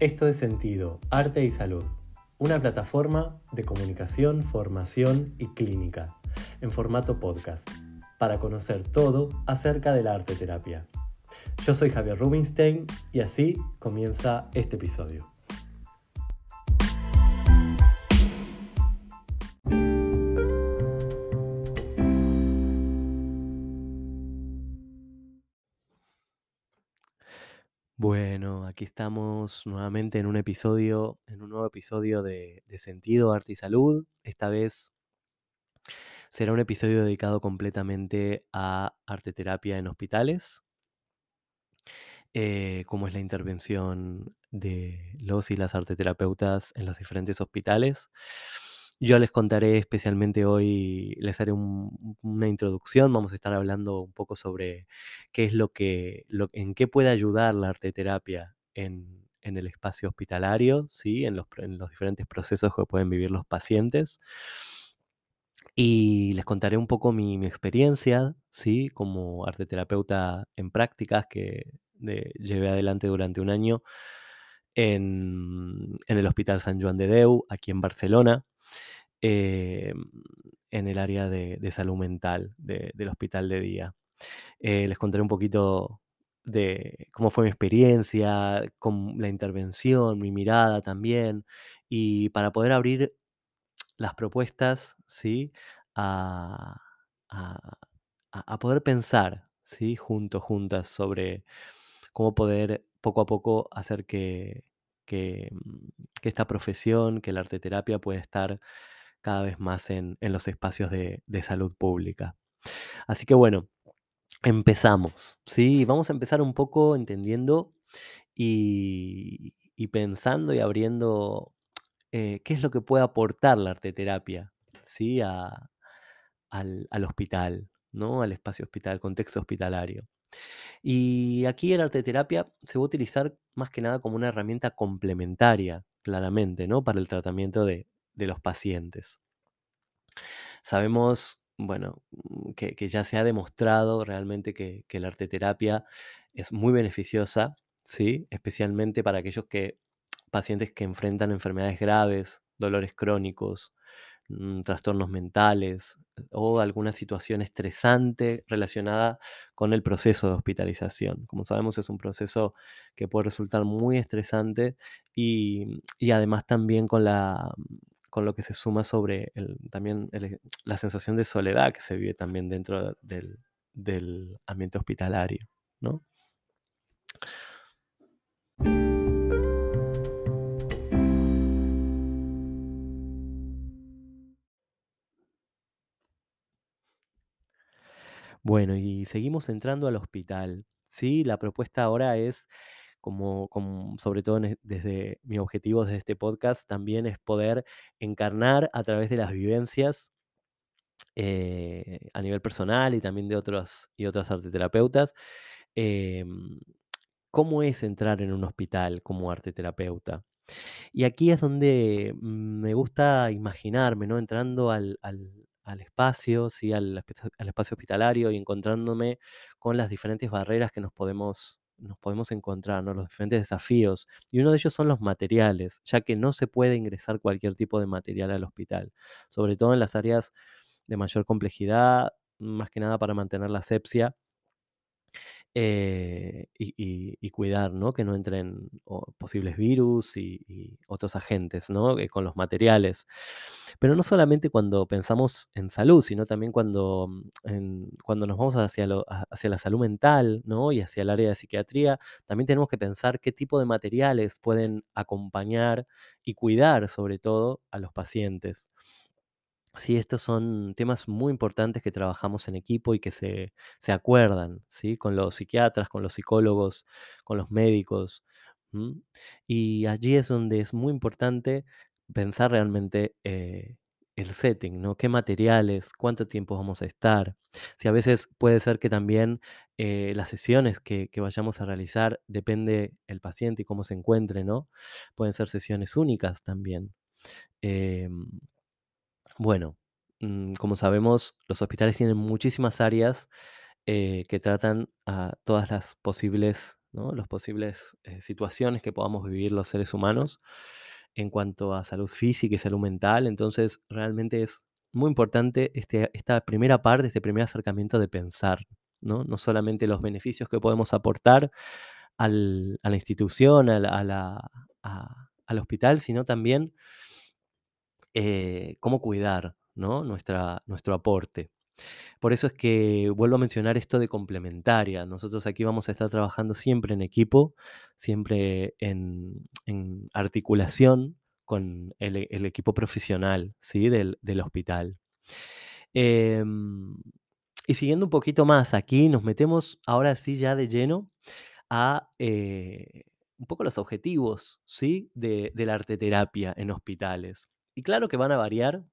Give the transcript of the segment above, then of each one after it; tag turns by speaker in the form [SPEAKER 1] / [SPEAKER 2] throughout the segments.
[SPEAKER 1] Esto es Sentido, Arte y Salud, una plataforma de comunicación, formación y clínica, en formato podcast, para conocer todo acerca de la arte terapia. Yo soy Javier Rubinstein y así comienza este episodio. Aquí estamos nuevamente en un episodio, en un nuevo episodio de, Sentido, Arte y Salud. Esta vez será un episodio dedicado completamente a arte terapia en hospitales, eh, cómo es la intervención de los y las arteterapeutas en los diferentes hospitales. Yo les contaré especialmente hoy, les haré un- una introducción, vamos a estar hablando un poco sobre qué es lo que, en qué puede ayudar la arteterapia en, el espacio hospitalario, ¿sí? en, los, diferentes procesos que pueden vivir los pacientes. Y les contaré un poco mi, experiencia, ¿sí? Como arteterapeuta en prácticas que llevé adelante durante un año en, el Hospital San Joan de Deu, aquí en Barcelona, eh, en el área de, salud mental de- del hospital de día. Eh, les contaré un poquito de cómo fue mi experiencia, con la intervención, mi mirada también, y para poder abrir las propuestas, ¿sí? A, a- a- poder pensar, ¿sí? Juntos, juntas, sobre cómo poder poco a poco hacer que, que, que esta profesión, que la arteterapia pueda estar cada vez más en, en los espacios de, de salud pública. Así que bueno, empezamos, ¿sí? Vamos a empezar un poco entendiendo y, y pensando y abriendo eh, qué es lo que puede aportar la arteterapia, ¿sí? A- al, al hospital, ¿no? Al espacio hospital, al contexto hospitalario. Y aquí el arteterapia se va a utilizar más que nada como una herramienta complementaria, claramente, ¿no? Para el tratamiento de, de los pacientes. Sabemos, bueno, mm, que, que ya se ha demostrado realmente que, que la arteterapia es muy beneficiosa, ¿sí? Especialmente para aquellos que, pacientes que enfrentan enfermedades graves, dolores crónicos, mm, trastornos mentales o alguna situación estresante relacionada con el proceso de hospitalización. Como sabemos, es un proceso que puede resultar muy estresante y, y además también con la con lo que se suma sobre el- también la sensación de soledad que se vive también dentro del, del ambiente hospitalario, ¿no? Bueno, y seguimos entrando al hospital. Sí, la propuesta ahora es, como, como sobre todo desde mi objetivo desde este podcast, también es poder encarnar a través de las vivencias eh, a nivel personal y también de otros y otras arteterapeutas, em, cómo es entrar en un hospital como arteterapeuta. Y aquí es donde me gusta imaginarme, ¿no? Entrando al, al- al espacio, ¿sí? Al, al espacio hospitalario y encontrándome con las diferentes barreras que nos podemos, nos podemos encontrar, ¿no? Los diferentes desafíos. Y uno de ellos son los materiales, ya que no se puede ingresar cualquier tipo de material al hospital, sobre todo en las áreas de mayor complejidad, más que nada para mantener la asepsia eh, y, cuidar, ¿no? Que no entren posibles virus y, otros agentes, ¿no? Con los materiales. Pero no solamente cuando pensamos en salud, sino también cuando, cuando nos vamos hacia, hacia la salud mental, ¿no? Y hacia el área de psiquiatría, también tenemos que pensar qué tipo de materiales pueden acompañar y cuidar, sobre todo, a los pacientes. Sí, estos son temas muy importantes que trabajamos en equipo y que se, se acuerdan, ¿sí? Con los psiquiatras, con los psicólogos, con los médicos. Y allí es donde es muy importante pensar realmente eh, el setting, ¿no? ¿Qué materiales? ¿Cuánto tiempo vamos a estar? Si a veces puede ser que también eh, las sesiones que, que vayamos a realizar depende el paciente y cómo se encuentre, ¿no? Pueden ser sesiones únicas también. Em, bueno, mm, como sabemos, los hospitales tienen muchísimas áreas eh, que tratan a todas las posibles. Las posibles eh, situaciones que podamos vivir los seres humanos en cuanto a salud física y salud mental. Entonces, realmente es muy importante este, esta primera parte, este primer acercamiento de pensar, ¿no? No solamente los beneficios que podemos aportar al- a la institución, al hospital, sino también eh, cómo cuidar, ¿no? Nuestra, nuestro aporte. Por eso es que vuelvo a mencionar esto de complementaria. Nosotros aquí vamos a estar trabajando siempre en equipo, siempre en, articulación con el, e- el equipo profesional ¿sí? del, del hospital. Em, y siguiendo un poquito más, aquí nos metemos ahora sí ya de lleno a eh, un poco los objetivos ¿sí? de, de la arteterapia en hospitales. Y claro que van a variar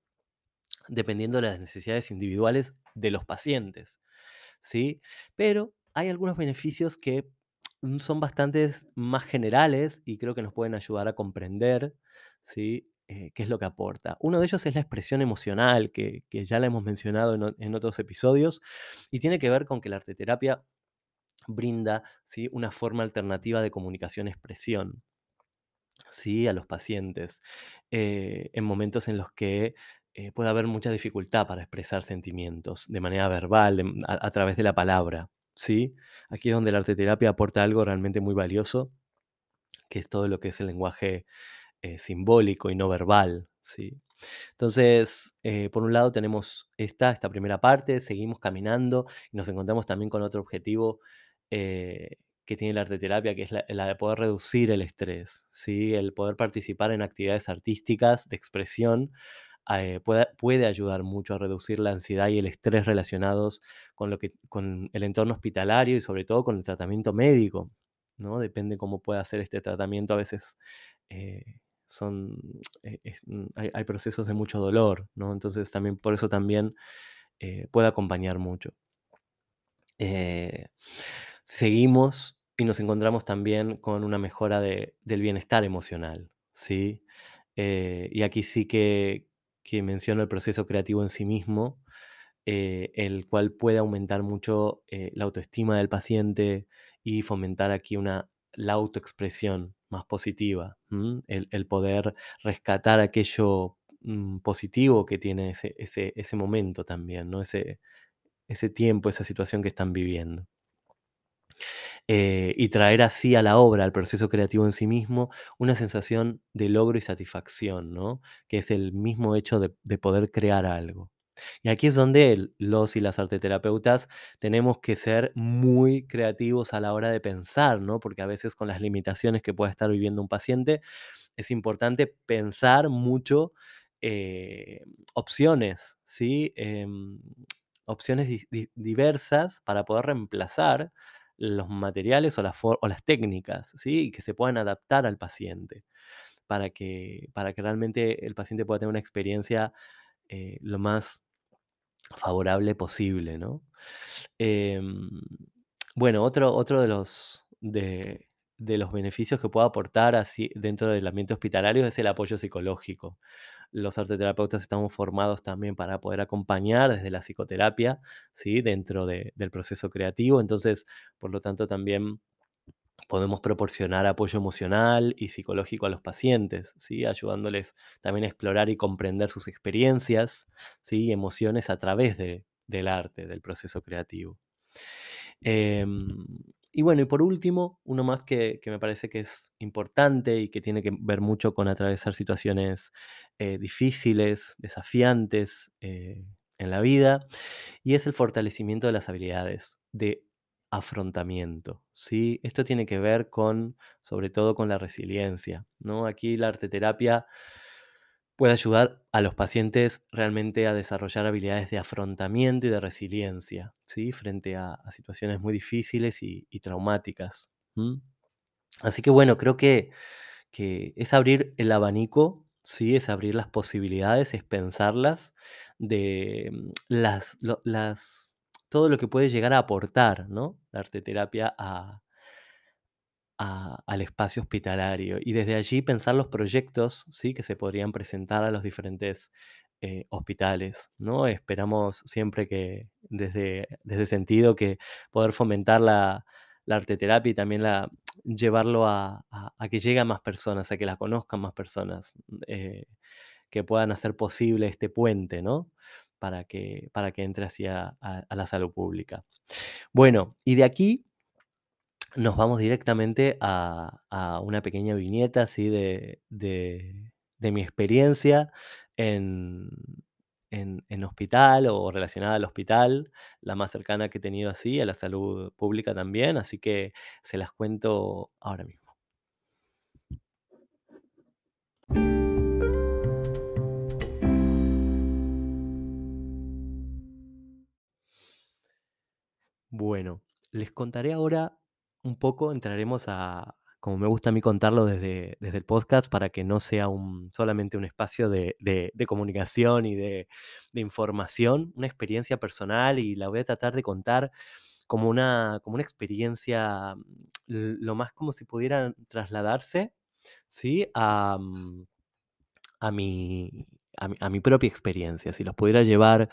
[SPEAKER 1] dependiendo de las necesidades individuales de los pacientes, ¿sí? Pero hay algunos beneficios que mm, son bastantes más generales y creo que nos pueden ayudar a comprender, ¿sí? Eh, qué es lo que aporta. Uno de ellos es la expresión emocional, que, que ya la hemos mencionado en otros episodios, y tiene que ver con que la arteterapia brinda ¿sí? una forma alternativa de comunicación-expresión. ¿Sí? a los pacientes eh, en momentos en los que eh, puede haber mucha dificultad para expresar sentimientos de manera verbal, de- a, través de la palabra. ¿sí? Aquí es donde la arteterapia aporta algo realmente muy valioso, que es todo lo que es el lenguaje eh, simbólico y no verbal. ¿sí? Entonces, por un lado tenemos esta, esta primera parte, seguimos caminando y nos encontramos también con otro objetivo que tiene la arteterapia, que es la, de poder reducir el estrés, ¿sí? El poder participar en actividades artísticas de expresión eh, puede, puede ayudar mucho a reducir la ansiedad y el estrés relacionados con, lo que, con el entorno hospitalario y sobre todo con el tratamiento médico, ¿no? Depende cómo pueda hacer este tratamiento, a veces eh, son, eh, mm, hay, hay procesos de mucho dolor, ¿no? Entonces también por eso también puede acompañar mucho. Seguimos y nos encontramos también con una mejora de- del bienestar emocional, ¿sí? Eh, y aquí sí que, que menciono el proceso creativo en sí mismo, eh, el cual puede aumentar mucho eh, la autoestima del paciente y fomentar aquí una, la autoexpresión más positiva. El, el poder rescatar aquello mm, positivo que tiene ese, ese, ese momento también, ¿no? Ese, ese tiempo, esa situación que están viviendo eh, y traer así a la obra, al proceso creativo en sí mismo, una sensación de logro y satisfacción, ¿no? Que es el mismo hecho de, de poder crear algo. Y aquí es donde los y las arteterapeutas tenemos que ser muy creativos a la hora de pensar, ¿no? Porque a veces con las limitaciones que pueda estar viviendo un paciente, es importante pensar mucho eh, opciones, ¿sí? Em, opciones di- di- diversas para poder reemplazar los materiales o las, técnicas, ¿sí? Que se puedan adaptar al paciente para que, para que realmente el paciente pueda tener una experiencia eh, lo más favorable posible, ¿no? Em, bueno, otro, otro de los, de, de los beneficios que puede aportar así dentro del ambiente hospitalario es el apoyo psicológico. Los arteterapeutas estamos formados también para poder acompañar desde la psicoterapia, ¿sí? Dentro de- del proceso creativo. Entonces, por lo tanto, también podemos proporcionar apoyo emocional y psicológico a los pacientes, ¿sí? ayudándoles también a explorar y comprender sus experiencias ¿sí? y emociones a través de- del arte, del proceso creativo. Em, y bueno, y por último, uno más que, que me parece que es importante y que tiene que ver mucho con atravesar situaciones eh, difíciles, desafiantes eh, en la vida, y es el fortalecimiento de las habilidades de afrontamiento, ¿sí? Esto tiene que ver con, sobre todo con la resiliencia, ¿no? Aquí la arteterapia puede ayudar a los pacientes realmente a desarrollar habilidades de afrontamiento y de resiliencia, ¿sí? Frente a, situaciones muy difíciles y, traumáticas. Así que bueno, creo que, que es abrir el abanico, ¿sí? Es abrir las posibilidades, es pensarlas de mm, las, las, todo lo que puede llegar a aportar, ¿no? La arteterapia a, al espacio hospitalario y desde allí pensar los proyectos ¿sí? que se podrían presentar a los diferentes eh, hospitales. ¿no? Esperamos siempre que desde, desde sentido que poder fomentar la, la arteterapia y también la, llevarlo a, a- que llegue a más personas, a que la conozcan más personas, eh, que puedan hacer posible este puente, ¿no? Para que, para que entre hacia a la salud pública. Bueno, y de aquí nos vamos directamente a, a una pequeña viñeta así de, de- mi experiencia en, en, en hospital o relacionada al hospital, la más cercana que he tenido así, a la salud pública también, así que se las cuento ahora mismo. Bueno, les contaré ahora un poco, entraremos a, como me gusta a mí contarlo desde, desde el podcast, para que no sea un, solamente un espacio de, de- comunicación y de, de información, una experiencia personal y la voy a tratar de contar como una, como una experiencia, lo más como si pudieran trasladarse, ¿sí? A, mm, a mi, a mi, a mi propia experiencia, si los pudiera llevar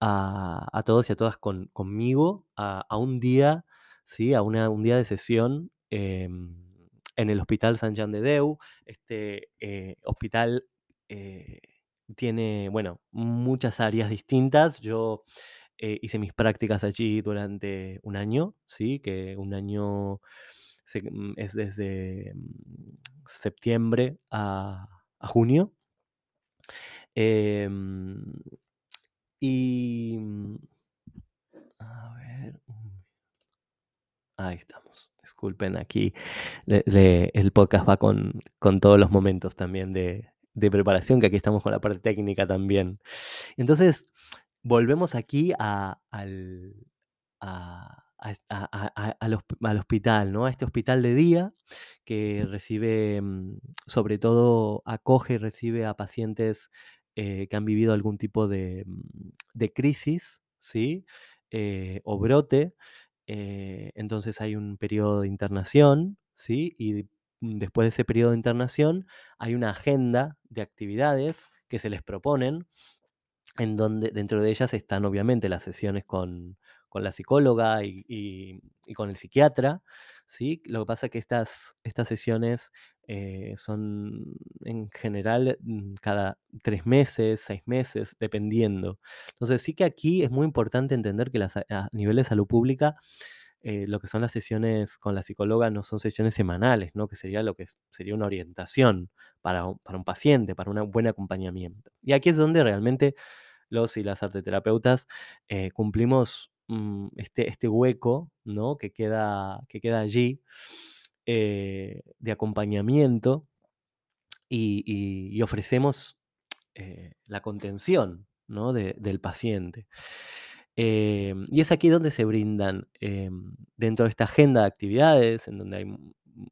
[SPEAKER 1] a, a todos y a todas con- conmigo a, a un día, ¿sí? A un día de sesión em, en el Hospital San Jean de Deu. Este eh, hospital eh, tiene, bueno, muchas áreas distintas. Yo eh, hice mis prácticas allí durante un año, ¿sí? Que un año mm, es desde mm, septiembre a, a junio. Em, y... mm, A ver. Ahí estamos. Disculpen, aquí le- le- el podcast va con, con todos los momentos también de, de preparación, que aquí estamos con la parte técnica también. Entonces, volvemos aquí a- al, a- a- al hospital, ¿no? A este hospital de día que recibe, mm, sobre todo, acoge y recibe a pacientes eh, que han vivido algún tipo de, mm, de crisis, ¿sí? Eh, o brote. Eh, entonces hay un periodo de internación, ¿sí? Y mm, después de ese periodo de internación hay una agenda de actividades que se les proponen en donde dentro de ellas están obviamente las sesiones con, con la psicóloga y, y- y con el psiquiatra, ¿sí? Lo que pasa es que estas, estas sesiones eh, son en general mm, cada tres meses, seis meses, dependiendo. Entonces sí que aquí es muy importante entender que las, a a nivel de salud pública eh, lo que son las sesiones con la psicóloga no son sesiones semanales, ¿no? Que sería lo que sería una orientación para para un paciente, para un buen acompañamiento. Y aquí es donde realmente los y las arteterapeutas eh, cumplimos mm, este, este hueco, ¿no? Que queda, que queda allí eh, de acompañamiento y, ofrecemos eh, la contención, ¿no? de- del paciente. Em, y es aquí donde se brindan, dentro de esta agenda de actividades, en donde hay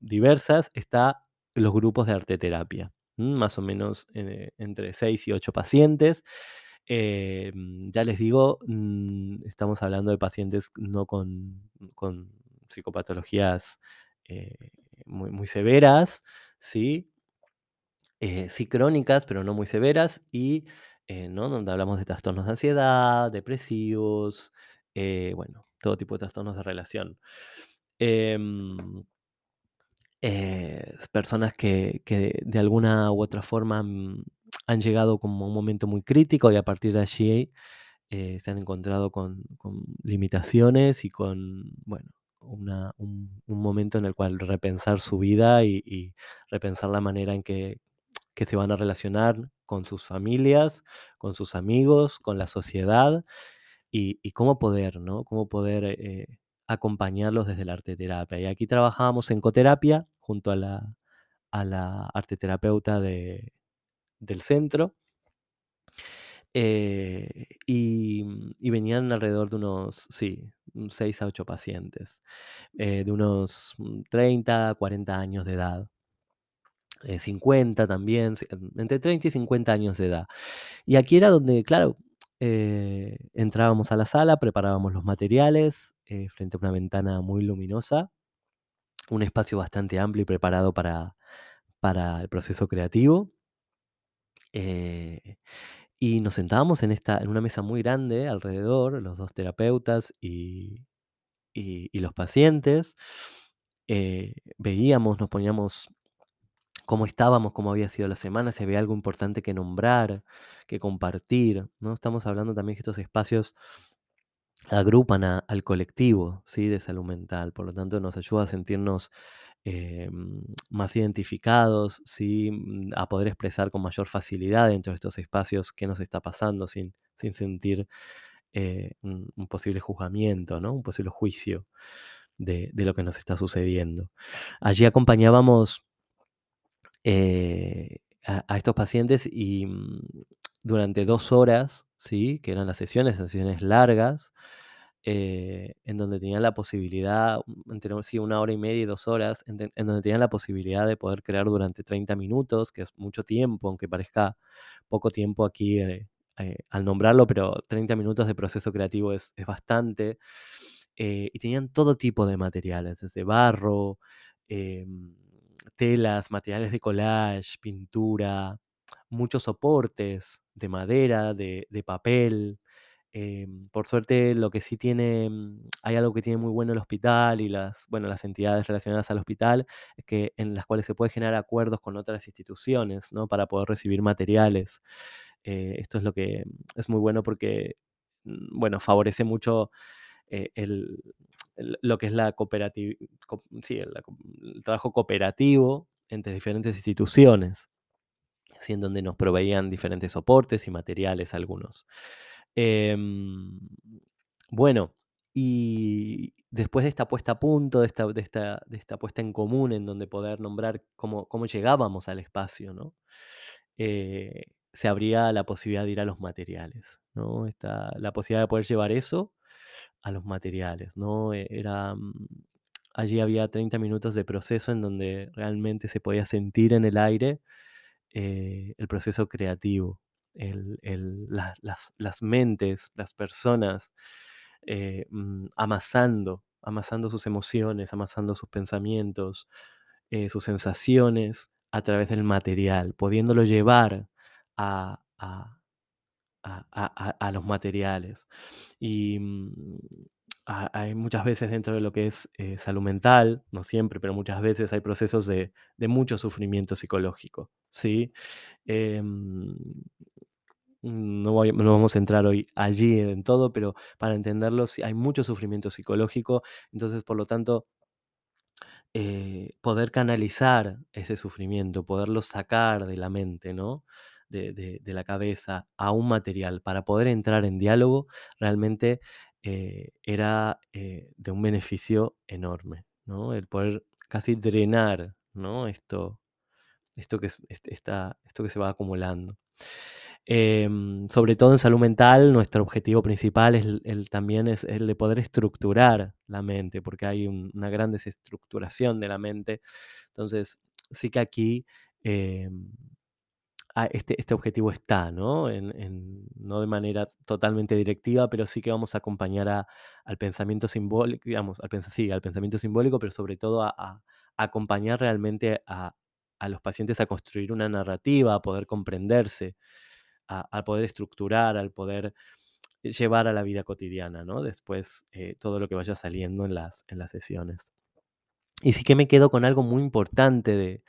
[SPEAKER 1] diversas, está los grupos de arteterapia, ¿m? más o menos eh, entre 6 y 8 pacientes. Em, ya les digo, mm, estamos hablando de pacientes no con, con psicopatologías eh, muy, severas, ¿sí? eh, sí crónicas, pero no muy severas, y eh, ¿no? donde hablamos de trastornos de ansiedad, depresivos, eh, bueno, todo tipo de trastornos de relación. Em, eh, personas que, que de alguna u otra forma mm, han llegado como a un momento muy crítico y a partir de allí eh, se han encontrado con, con limitaciones y con, bueno, un, un momento en el cual repensar su vida y, y repensar la manera en que, que se van a relacionar con sus familias, con sus amigos, con la sociedad y, y cómo poder, ¿no? Cómo poder eh, acompañarlos desde la arteterapia. Y aquí trabajábamos en coterapia junto a la, a la arteterapeuta de- del centro eh, y, mm, y venían alrededor de unos, sí, 6 a 8 pacientes, eh, de unos mm, 30, 40 años de edad, eh, 50 también, entre 30 y 50 años de edad. Y aquí era donde, claro, eh, entrábamos a la sala, preparábamos los materiales eh, frente a una ventana muy luminosa, un espacio bastante amplio y preparado para, para el proceso creativo. Eh, Y nos sentábamos en esta en una mesa muy grande alrededor, los 2 terapeutas y y, y los pacientes. Eh, veíamos, nos poníamos cómo estábamos, cómo había sido la semana, si había algo importante que nombrar, que compartir, ¿no? Estamos hablando también que estos espacios agrupan a- al colectivo, ¿sí? De salud mental, por lo tanto nos ayuda a sentirnos eh, más identificados, ¿sí? Mm, A poder expresar con mayor facilidad dentro de estos espacios qué nos está pasando sin, sin sentir eh, un, posible juzgamiento, ¿no? Un posible juicio de, de lo que nos está sucediendo. Allí acompañábamos eh, a, a estos pacientes y mm, durante dos horas, ¿sí? que eran las sesiones, sesiones largas, eh, en donde tenían la posibilidad, entre sí, una hora y media y dos horas, en, donde tenían la posibilidad de poder crear durante 30 minutos, que es mucho tiempo, aunque parezca poco tiempo aquí eh, eh, al nombrarlo, pero 30 minutos de proceso creativo es, es bastante. y tenían todo tipo de materiales, desde barro, em, telas, materiales de collage, pintura, muchos soportes de madera, de, de papel. Em, por suerte, lo que sí tiene, mm, hay algo que tiene muy bueno el hospital y las, bueno, las entidades relacionadas al hospital, es que en las cuales se puede generar acuerdos con otras instituciones, ¿no? Para poder recibir materiales. Eh, esto es lo que mm, es muy bueno porque, mm, bueno, favorece mucho eh, el, lo que es la sí, el, el trabajo cooperativo entre diferentes instituciones, así en donde nos proveían diferentes soportes y materiales algunos. Em, bueno, y después de esta puesta a punto, de esta, puesta en común en donde poder nombrar cómo, llegábamos al espacio, ¿no? Eh, se abría la posibilidad de ir a los materiales, ¿no? La posibilidad de poder llevar eso a los materiales, ¿no? E- Era, mm, allí había 30 minutos de proceso en donde realmente se podía sentir en el aire eh, el proceso creativo, las, mentes, las personas eh, mm, amasando, amasando sus emociones, amasando sus pensamientos, eh, sus sensaciones a través del material, pudiéndolo llevar a, los materiales. Y mm, ha- hay muchas veces dentro de lo que es eh, salud mental, no siempre, pero muchas veces hay procesos de, de mucho sufrimiento psicológico, ¿sí? Em, no, voy- no vamos a entrar hoy allí en todo, pero para entenderlo, hay mucho sufrimiento psicológico, entonces, por lo tanto, eh, poder canalizar ese sufrimiento, poderlo sacar de la mente, ¿no? De, la cabeza a un material para poder entrar en diálogo, realmente eh, era eh, de un beneficio enorme, ¿no? El poder casi drenar, ¿no? Esto, esto que, esto que se va acumulando. Em, sobre todo en salud mental, nuestro objetivo principal es el, también es el de poder estructurar la mente, porque hay un- una gran desestructuración de la mente. Entonces, sí que aquí em, este, este objetivo está, ¿no? En- no de manera totalmente directiva, pero sí que vamos a acompañar a- al pensamiento simbólico, digamos, al, sí, al pensamiento simbólico, pero sobre todo a- a acompañar realmente a, a los pacientes a construir una narrativa, a poder comprenderse, a, a poder estructurar, al poder llevar a la vida cotidiana, ¿no? Después eh, todo lo que vaya saliendo en las, en las sesiones. Y sí que me quedo con algo muy importante de,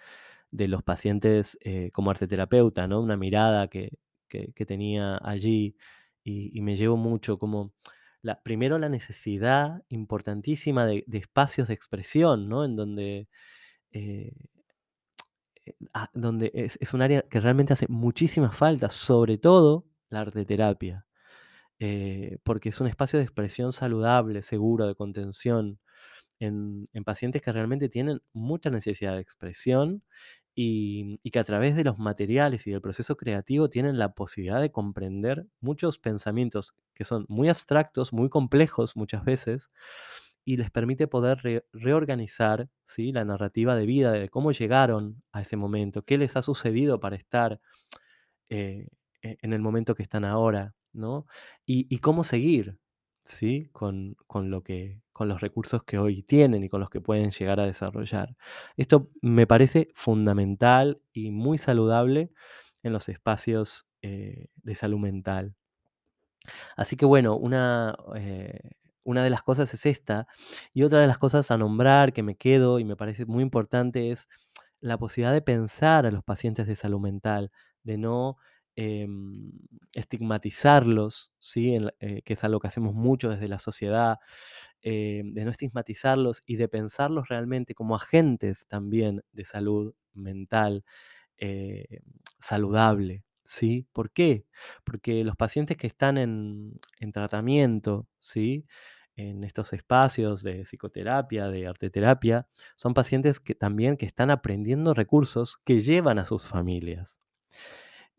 [SPEAKER 1] de los pacientes eh, como arteterapeuta, ¿no? Una mirada que, que- tenía allí y, me llevo mucho como, la, primero la necesidad importantísima de, de espacios de expresión, ¿no? En donde, eh, donde es, es un área que realmente hace muchísima falta, sobre todo la arteterapia, eh, porque es un espacio de expresión saludable, seguro, de contención, en, en pacientes que realmente tienen mucha necesidad de expresión y, y que a través de los materiales y del proceso creativo tienen la posibilidad de comprender muchos pensamientos que son muy abstractos, muy complejos muchas veces, y les permite poder re- reorganizar ¿sí? la narrativa de vida, de cómo llegaron a ese momento, qué les ha sucedido para estar eh, e- en el momento que están ahora, ¿no? Y, y cómo seguir, ¿sí? Con, con lo que, con los recursos que hoy tienen y con los que pueden llegar a desarrollar. Esto me parece fundamental y muy saludable en los espacios eh, de salud mental. Así que bueno, una, eh, una de las cosas es esta. Y otra de las cosas a nombrar que me quedo y me parece muy importante es la posibilidad de pensar a los pacientes de salud mental, de no em, estigmatizarlos, ¿sí? Eh, que es algo que hacemos mucho desde la sociedad, eh, de no estigmatizarlos y de pensarlos realmente como agentes también de salud mental eh, saludable. ¿sí? ¿Por qué? Porque los pacientes que están en, en tratamiento, ¿sí? En estos espacios de psicoterapia, de arteterapia, son pacientes que también que están aprendiendo recursos que llevan a sus familias.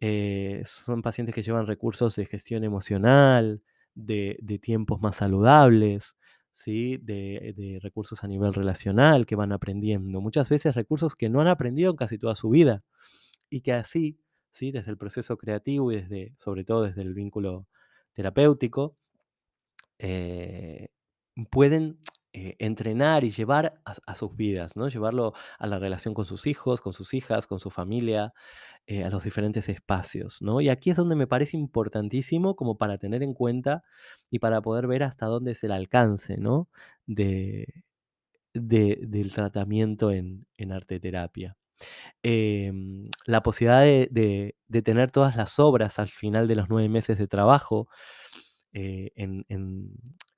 [SPEAKER 1] Eh, son pacientes que llevan recursos de gestión emocional, de, tiempos más saludables, ¿sí? De, de, recursos a nivel relacional que van aprendiendo. Muchas veces recursos que no han aprendido en casi toda su vida y que así, ¿sí? desde el proceso creativo y desde, sobre todo desde el vínculo terapéutico, eh, pueden eh, entrenar y llevar a, sus vidas, ¿no? Llevarlo a la relación con sus hijos, con sus hijas, con su familia, eh, a los diferentes espacios, ¿no? Y aquí es donde me parece importantísimo como para tener en cuenta y para poder ver hasta dónde es el alcance, ¿no? De, del tratamiento en, en arte terapia. Em, la posibilidad de, tener todas las obras al final de los nueve meses de trabajo, eh, en,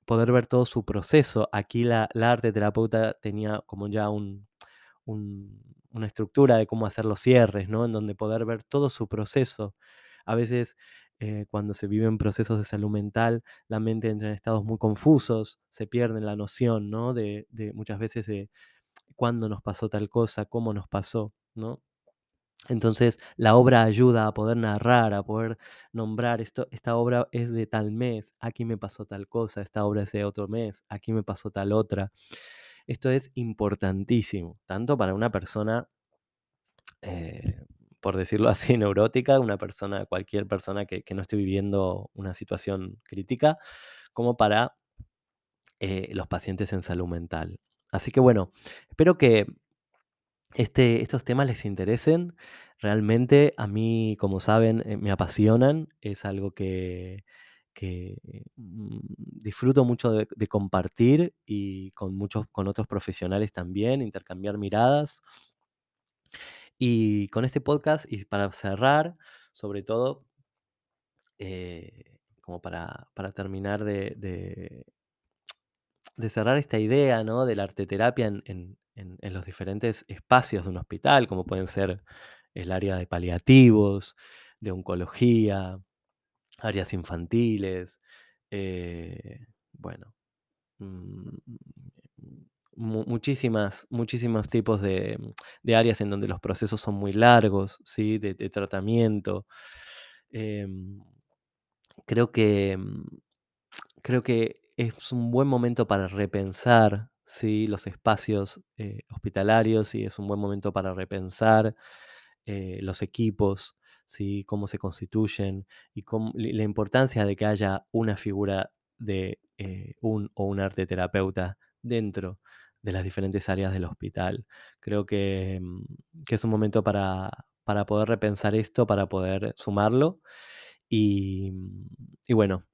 [SPEAKER 1] poder ver todo su proceso. Aquí la, arte terapeuta tenía como ya una estructura de cómo hacer los cierres, ¿no? En donde poder ver todo su proceso. A veces eh, cuando se viven procesos de salud mental, la mente entra en estados muy confusos, se pierde la noción, ¿no? De, de muchas veces de cuándo nos pasó tal cosa, cómo nos pasó, ¿no? Entonces, la obra ayuda a poder narrar, a poder nombrar esto, esta obra es de tal mes, aquí me pasó tal cosa, esta obra es de otro mes, aquí me pasó tal otra. Esto es importantísimo, tanto para una persona, eh, por decirlo así, neurótica, una persona, cualquier persona que, no esté viviendo una situación crítica, como para eh, los pacientes en salud mental. Así que bueno, espero que este, estos temas les interesen. Realmente a mí, como saben, eh, me apasionan. Es algo que, mm, disfruto mucho de, compartir y con muchos, con otros profesionales también, intercambiar miradas. Y con este podcast, y para cerrar, sobre todo, eh, como para, terminar de, de cerrar esta idea ¿no? de la arteterapia en, los diferentes espacios de un hospital, como pueden ser el área de paliativos, de oncología, áreas infantiles, eh, bueno, mm, muchísimas, muchísimos tipos de, áreas en donde los procesos son muy largos, ¿sí? de, tratamiento. Em, creo que creo que es un buen momento para repensar ¿sí? los espacios eh, hospitalarios y es un buen momento para repensar eh, los equipos, ¿sí? cómo se constituyen y la importancia de que haya una figura de eh, un o un arte terapeuta dentro de las diferentes áreas del hospital. Creo que, mm, es un momento para, poder repensar esto, para poder sumarlo. y bueno,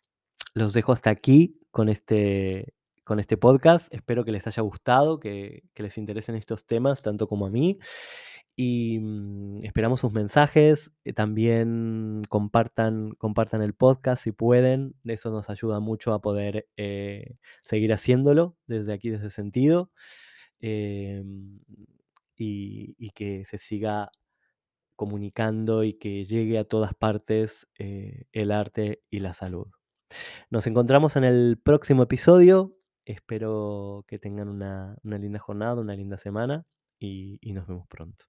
[SPEAKER 1] los dejo hasta aquí con este, con este podcast. Espero que les haya gustado, que, les interesen estos temas, tanto como a mí. Y mm, esperamos sus mensajes. Eh, también compartan, compartan el podcast si pueden. Eso nos ayuda mucho a poder eh, seguir haciéndolo desde aquí, desde sentido. Em, y, que se siga comunicando y que llegue a todas partes eh, el arte y la salud. Nos encontramos en el próximo episodio. Espero que tengan una, linda jornada, una linda semana y nos vemos pronto.